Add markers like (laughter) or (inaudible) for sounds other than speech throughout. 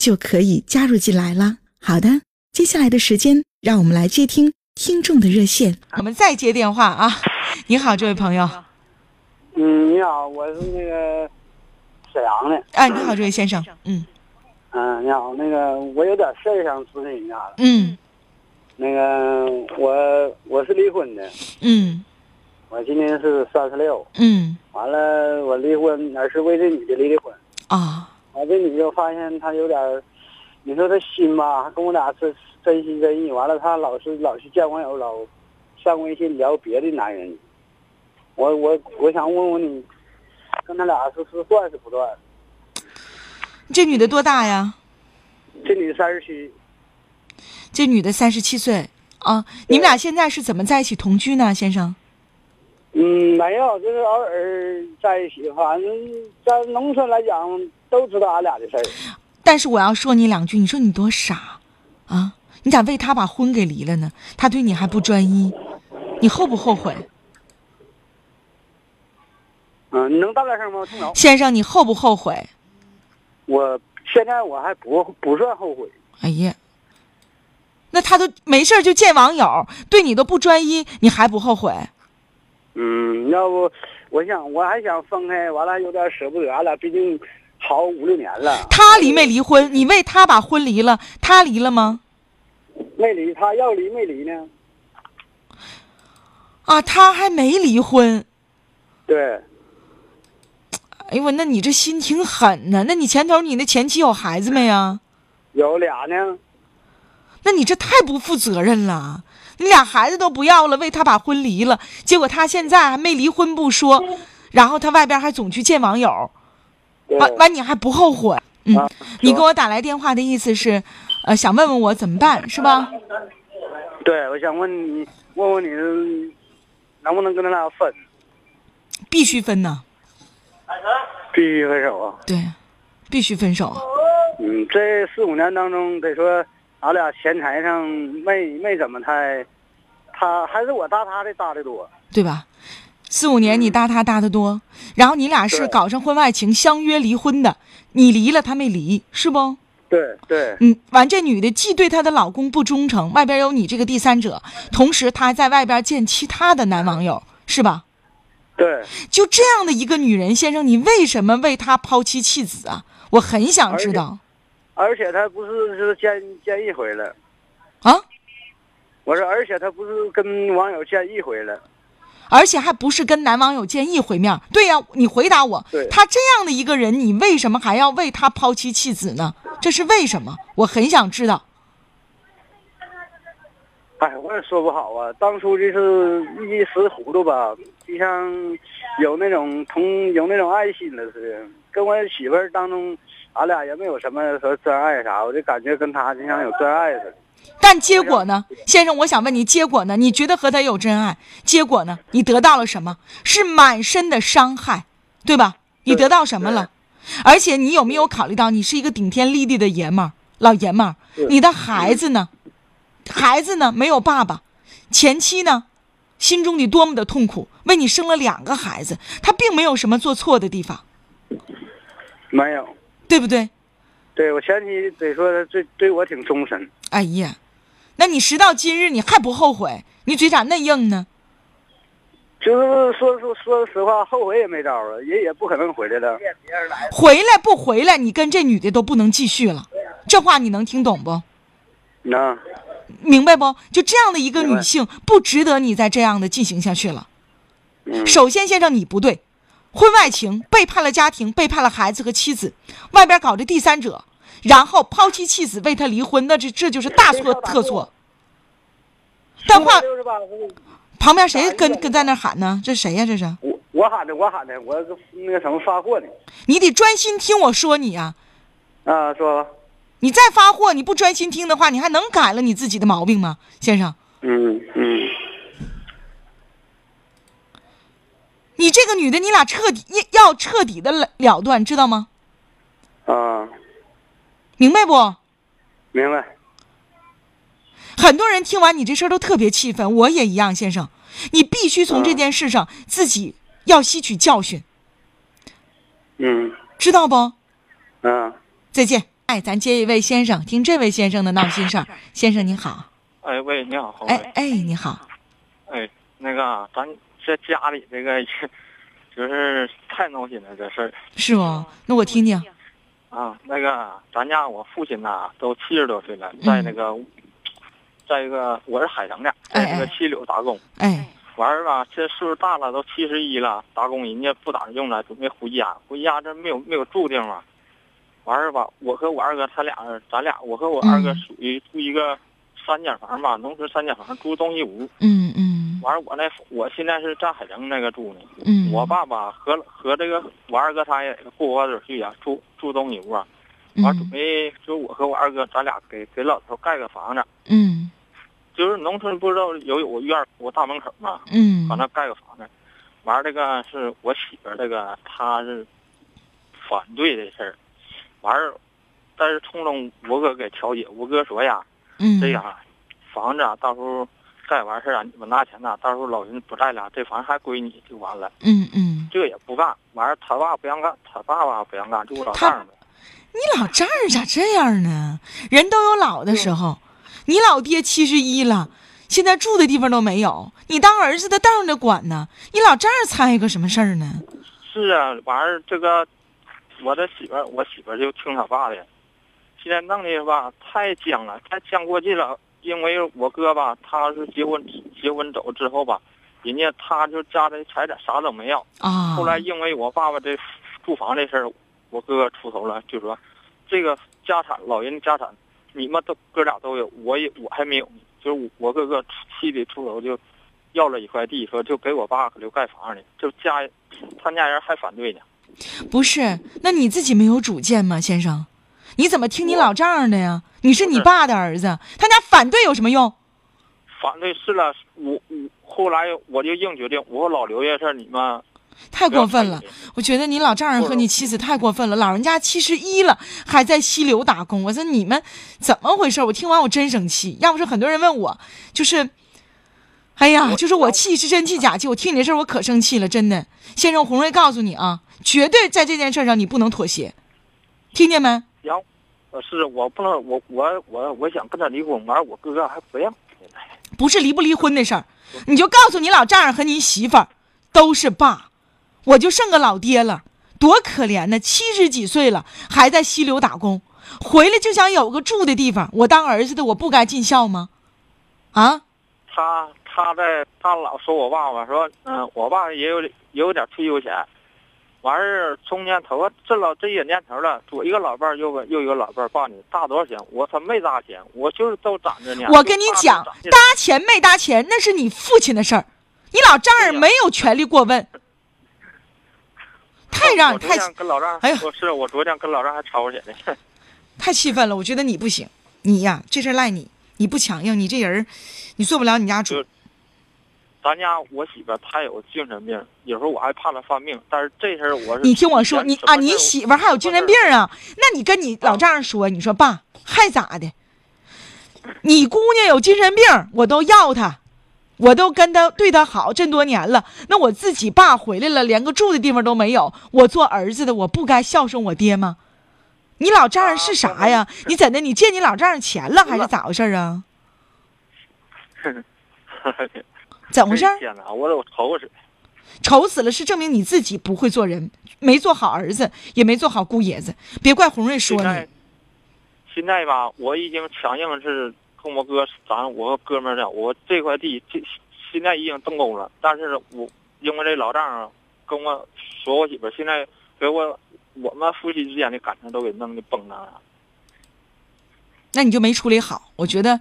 就可以加入进来了。好的，接下来的时间，让我们来接听听众的热线。我们再接电话啊！你好，这位朋友。嗯，你好，我是那个沈阳的。哎，你好，这位先生。嗯。嗯，你好，那个我有点事儿想咨询一下子。嗯。那个我我是离婚的，嗯，我今年是三十六，嗯，完了我离婚，而是为这女的离的婚，啊，完这女的发现她有点，你说她心吧，还跟我俩是真心真意，完了她老是老去见网友，老上微信聊别的男人，我我我想问问你，跟他俩是是断是不断？这女的多大呀？这女的三十七。这女的三十七岁啊，你们俩现在是怎么在一起同居呢，先生？嗯，没有，就是偶尔在一起。反正在农村来讲，都知道俺俩的事儿。但是我要说你两句，你说你多傻啊！你咋为他把婚给离了呢？他对你还不专一，你后不后悔？嗯，你能大点声吗？听着。先生，你后不后悔？我现在我还不不算后悔。哎呀。那他都没事就见网友，对你都不专一，你还不后悔？嗯，要不我想我还想分开，完了有点舍不得，俺俩毕竟好五六年了。他离没离婚？你为他把婚离了，他离了吗？没离，他要离没离呢？啊，他还没离婚。对。哎呦我，那你这心挺狠呢。那你前头你那前妻有孩子没呀？有俩呢。那你这太不负责任了！你俩孩子都不要了，为他把婚离了，结果他现在还没离婚不说，然后他外边还总去见网友，完完你还不后悔？嗯，你给我打来电话的意思是，呃，想问问我怎么办是吧？对，我想问你，问问你，能不能跟他俩分？必须分呢。必须分手啊！对，必须分手。嗯，这四五年当中得说。俺俩钱财上没没怎么太，他还是我搭他的搭的多，对吧？四五年你搭他搭的多，然后你俩是搞上婚外情，相约离婚的，你离了他没离，是不？对对。嗯，完这女的既对她的老公不忠诚，外边有你这个第三者，同时她还在外边见其他的男网友，是吧？对。就这样的一个女人，先生，你为什么为她抛妻弃子啊？我很想知道。而且她不是是见见一回了，啊？我说，而且她不是跟网友见一回了，而且还不是跟男网友见一回面。对呀，你回答我，他这样的一个人，你为什么还要为他抛妻弃子呢？这是为什么？我很想知道。哎，我也说不好啊。当初就是一时糊涂吧，就像有那种同有那种爱心了似的，跟我媳妇儿当中。俺俩也没有什么说真爱啥，我就感觉跟他就像有真爱似的。但结果呢，先生，我想问你，结果呢？你觉得和他有真爱？结果呢？你得到了什么？是满身的伤害，对吧？你得到什么了？而且你有没有考虑到，你是一个顶天立地的爷们儿，老爷们儿？你的孩子呢？孩子呢？没有爸爸，前妻呢？心中你多么的痛苦，为你生了两个孩子，他并没有什么做错的地方。没有。对不对？对我前妻得说对对我挺忠诚。哎呀，那你时到今日你还不后悔？你嘴咋嫩硬呢？就是说说说实话，后悔也没招啊，人也不可能回来了。回来不回来，你跟这女的都不能继续了，这话你能听懂不？能，明白不？就这样的一个女性，不值得你再这样的进行下去了。嗯，首先，先生你不对，婚外情背叛了家庭，背叛了孩子和妻子，外边搞着第三者，然后抛妻弃子为他离婚，那这这就是大错特错。但话旁边谁跟跟在那喊呢？这谁呀、这是我我喊的，我喊的，我那个什么发货呢？你得专心听我说你啊！啊，说吧，你再发货，你不专心听的话，你还能改了你自己的毛病吗，先生？嗯嗯，你这个女的，你俩彻底要要彻底的了了断，知道吗？啊，明白不？明白，很多人听完你这事儿都特别气愤，我也一样，先生。你必须从这件事上自己要吸取教训，嗯知道不？嗯，再见。哎，咱接一位先生，听这位先生的闹心事儿。先生您好，哎喂，你好。哎哎，你好，哎，那个啊咱这家里这个 (laughs) 就是太闹心了，这事儿是不？那我听听。啊。那个咱家我父亲呐都七十多岁了，在那个，在一个我是海城的，在那个七柳打工。哎，完儿吧，这岁数大了，都七十一了，打工人家不咋用了，准备回家。回家这没有没有住地方，完儿吧，我和我二哥他俩，咱俩我和我二哥嗯属于住一个三间房吧，农村三间房，住东西屋。嗯嗯完儿我那我现在是在海城那个住呢。嗯，我爸爸和和这个我二哥他也过不下去呀，住住东西屋啊。完儿准嗯备就我和我二哥咱俩给给老头盖个房子，嗯就是农村不知道有有个院儿有大门口嘛，嗯往那盖个房子。完儿这个是我媳妇儿这个她是反对这事儿，完儿但是冲着我哥给调解，我哥说呀，嗯，这样房子啊到时候盖完事儿啊，你们拿钱呐，到时候老人不在了，这房还归你就完了。嗯嗯，这也不干，完了他爸不让干，他爸爸不让干，就我老丈人呗。你老丈人咋这样呢？人都有老的时候，你老爹七十一了，现在住的地方都没有，你当儿子的当着管呢，你老丈人参与个什么事儿呢？是啊，完儿这个我的媳妇儿，我媳妇儿就听他爸的，现在弄的吧太僵了，太僵过劲了。因为我哥吧，他是结婚结婚走之后吧，人家他就家的财产啥都没要。啊，后来因为我爸爸这住房这事儿，我哥哥出头了，就说这个家产老人家产你们都哥俩都有，我也我还没有呢。就是我哥哥气的出头就要了一块地，说就给我爸留盖房呢，就家他家人还反对呢。不是，那你自己没有主见吗，先生？你怎么听你老丈人的呀？你是你爸的儿子，他家反对有什么用？反对是了，我我后来我就硬决定，我说老刘这事儿你们太过分了！我觉得你老丈人和你妻子太过分了，老人家七十一了，还在溪流打工。我说你们怎么回事？我听完我真生气。要不是很多人问我，就是，哎呀，就是我气是真气假气。我听你这事儿我可生气了，真的。先生，红瑞告诉你啊，绝对在这件事上你不能妥协，听见没？然后呃是我不能我我我我想跟他离婚，完我哥哥还不让。不是离不离婚的事儿，你就告诉你老丈人和你媳妇儿都是爸，我就剩个老爹了，多可怜呢！七十几岁了，还在溪流打工，回来就想有个住的地方。我当儿子的，我不该尽孝吗？啊，他他在他老说我爸爸说，嗯，我爸也有也有点退休钱，完事儿中间头发这老这些年头了，左一个老伴儿，右个又一个老伴儿，爸你搭多少钱？我他没搭钱，我就是都攒着呢。我跟你讲，搭钱没搭钱那是你父亲的事儿，你老丈人没有权利过问。太让太天跟老丈，哎呀我是我昨天跟老丈还吵起来了。太气愤了！我觉得你不行，你呀，这事赖你，你不强硬，你这人儿，你做不了你家主就。咱家我媳妇她有精神病，有时候我还怕她犯病，但是这事儿我是你听我说，你啊，你媳妇还有精神病啊？那你跟你老丈人说，你说爸还咋的？你姑娘有精神病，我都要她，我都跟她对她好这么多年了。那我自己爸回来了，连个住的地方都没有，我做儿子的，我不该孝顺我爹吗？你老丈人是啥呀？你怎的？你借你老丈人钱了还是咋回事啊？(laughs) 怎么回事儿？天哪，我都愁死了。愁死了，是证明你自己不会做人，没做好儿子，也没做好姑爷子。别怪红瑞说你，现在吧，我已经强硬是跟我哥，咱我哥们儿的，我这块地这现在已经动工了，但是我因为这老丈人跟我说我媳妇儿现在给我我们夫妻之间的感情都给弄的崩了。那你就没处理好。我觉得，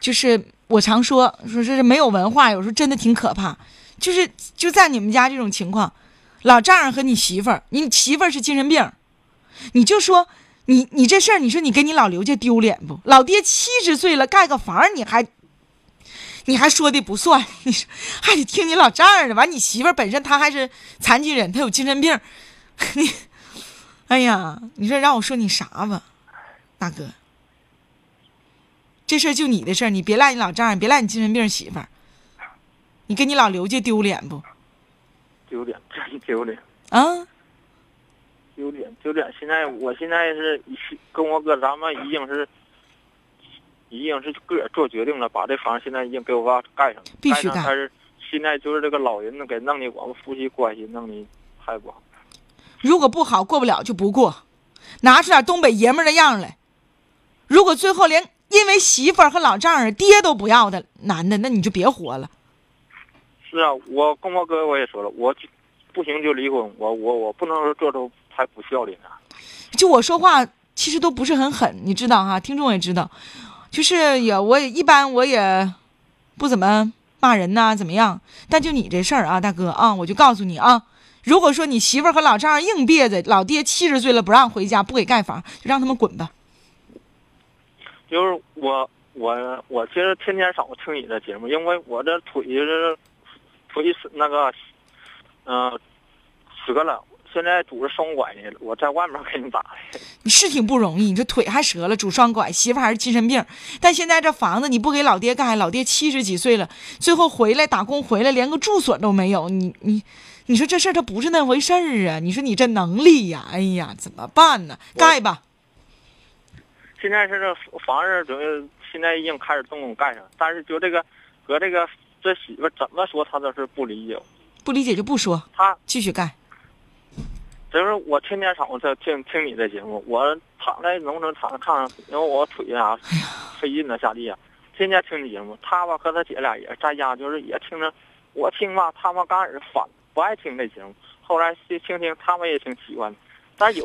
就是我常说说这是没有文化，有时候真的挺可怕。就是就在你们家这种情况，老丈人和你媳妇儿，你媳妇儿是精神病，你就说你你这事儿，你说你给你老刘家丢脸不？老爹七十岁了，盖个房你还你还说的不算，你 (laughs) 说还得听你老丈人的。完，你媳妇儿本身她还是残疾人，她有精神病，(laughs) 你哎呀，你说让我说你啥吧，大哥。这事儿就你的事儿，你别赖你老丈人，别赖你精神病媳妇儿。你跟你老刘家丢脸不？丢脸，真 (laughs) 丢脸，啊，丢脸，丢脸！现在我现在是跟我哥，咱们已经是，已经是个人做决定了，把这房现在已经给我爸盖上了，必须盖但是现在就是这个老人呢，给弄的我们夫妻关系弄的太不好。如果不好过不了就不过，拿出点东北爷们儿的样来。如果最后连因为媳妇儿和老丈人爹都不要的男的，那你就别活了。是啊，我跟我哥我也说了，我不行就离婚，我我我不能说做出太不孝的呢。就我说话其实都不是很狠，你知道哈，听众也知道，就是也我也一般我也不怎么骂人呐、怎么样？但就你这事儿啊，大哥啊，我就告诉你啊，如果说你媳妇儿和老丈人硬憋着，老爹七十岁了不让回家，不给盖房，就让他们滚吧。就是我我我其实天天少听你的节目，因为我这腿是腿是那个嗯、呃折了，现在拄着双拐呢，我在外面给你打的。(laughs) 你是挺不容易，你这腿还折了，拄双拐，媳妇儿还是精神病，但现在这房子你不给老爹盖，老爹七十几岁了，最后回来打工回来连个住所都没有，你你你说这事儿他不是那回事儿啊？你说你这能力呀，哎呀，怎么办呢？盖吧，现在是这房子准备现在已经开始动工盖上，但是就这个和这个这媳妇怎么说他都是不理解，不理解就不说，他继续盖。就是我天天早上在听听你的节目，我躺在农村躺着炕上，因为我腿啊费劲呢下地啊，天天听你节目。他吧和他姐俩也在家，就是也听着，我听吧，他们刚开始反不爱听这节目，后来听听听，他们也挺喜欢。的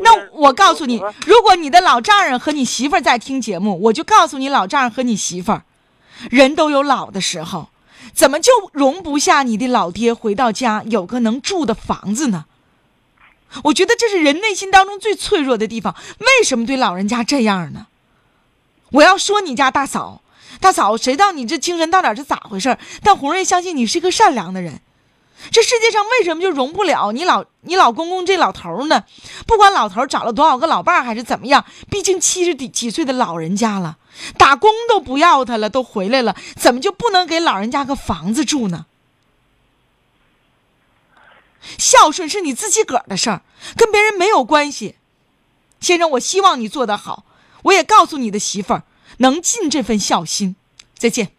那我告诉你，如果你的老丈人和你媳妇儿在听节目，我就告诉你，老丈人和你媳妇儿，人都有老的时候，怎么就容不下你的老爹回到家有个能住的房子呢？我觉得这是人内心当中最脆弱的地方。为什么对老人家这样呢？我要说你家大嫂，大嫂，谁知道你这精神到底是咋回事？但红瑞相信你是一个善良的人。这世界上为什么就容不了你老你老公公这老头呢？不管老头找了多少个老伴儿还是怎么样，毕竟七十几几岁的老人家了，打工都不要他了，都回来了，怎么就不能给老人家个房子住呢？孝顺是你自己个儿的事儿，跟别人没有关系。先生，我希望你做得好，我也告诉你的媳妇儿，能尽这份孝心。再见。